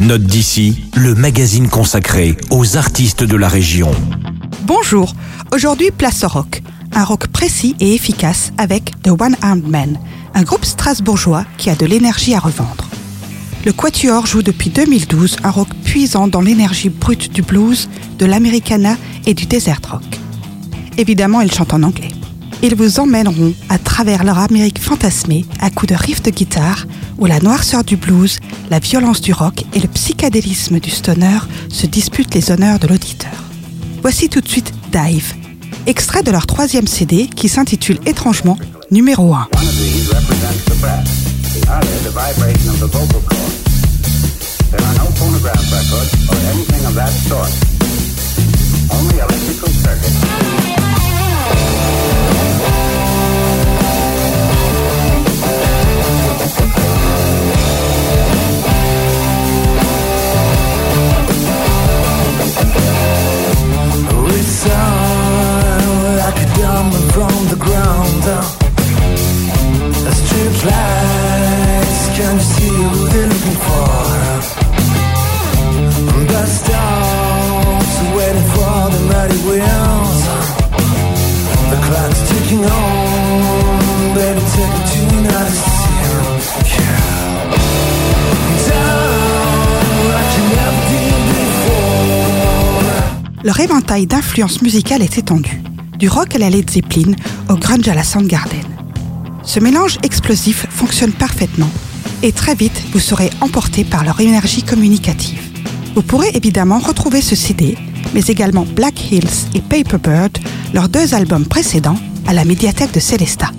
Note d'ici, le magazine consacré aux artistes de la région. Bonjour, aujourd'hui place au rock. Un rock précis et efficace avec The One Armed Man, un groupe strasbourgeois qui a de l'énergie à revendre. Le Quatuor joue depuis 2012 un rock puisant dans l'énergie brute du blues, de l'americana et du desert rock. Évidemment, ils chantent en anglais. Ils vous emmèneront à travers leur Amérique fantasmée à coups de riffs de guitare où la noirceur du blues, la violence du rock et le psychédélisme du stoner se disputent les honneurs de l'auditeur. Voici tout de suite Dive, extrait de leur troisième CD qui s'intitule étrangement Numéro 1. One of. Leur éventail d'influences musicales est étendu, du rock à la Led Zeppelin au grunge à la Soundgarden. Ce mélange explosif fonctionne parfaitement et très vite vous serez emporté par leur énergie communicative. Vous pourrez évidemment retrouver ce CD, mais également Black Hills et Paperbird, leurs deux albums précédents, à la médiathèque de Célestat.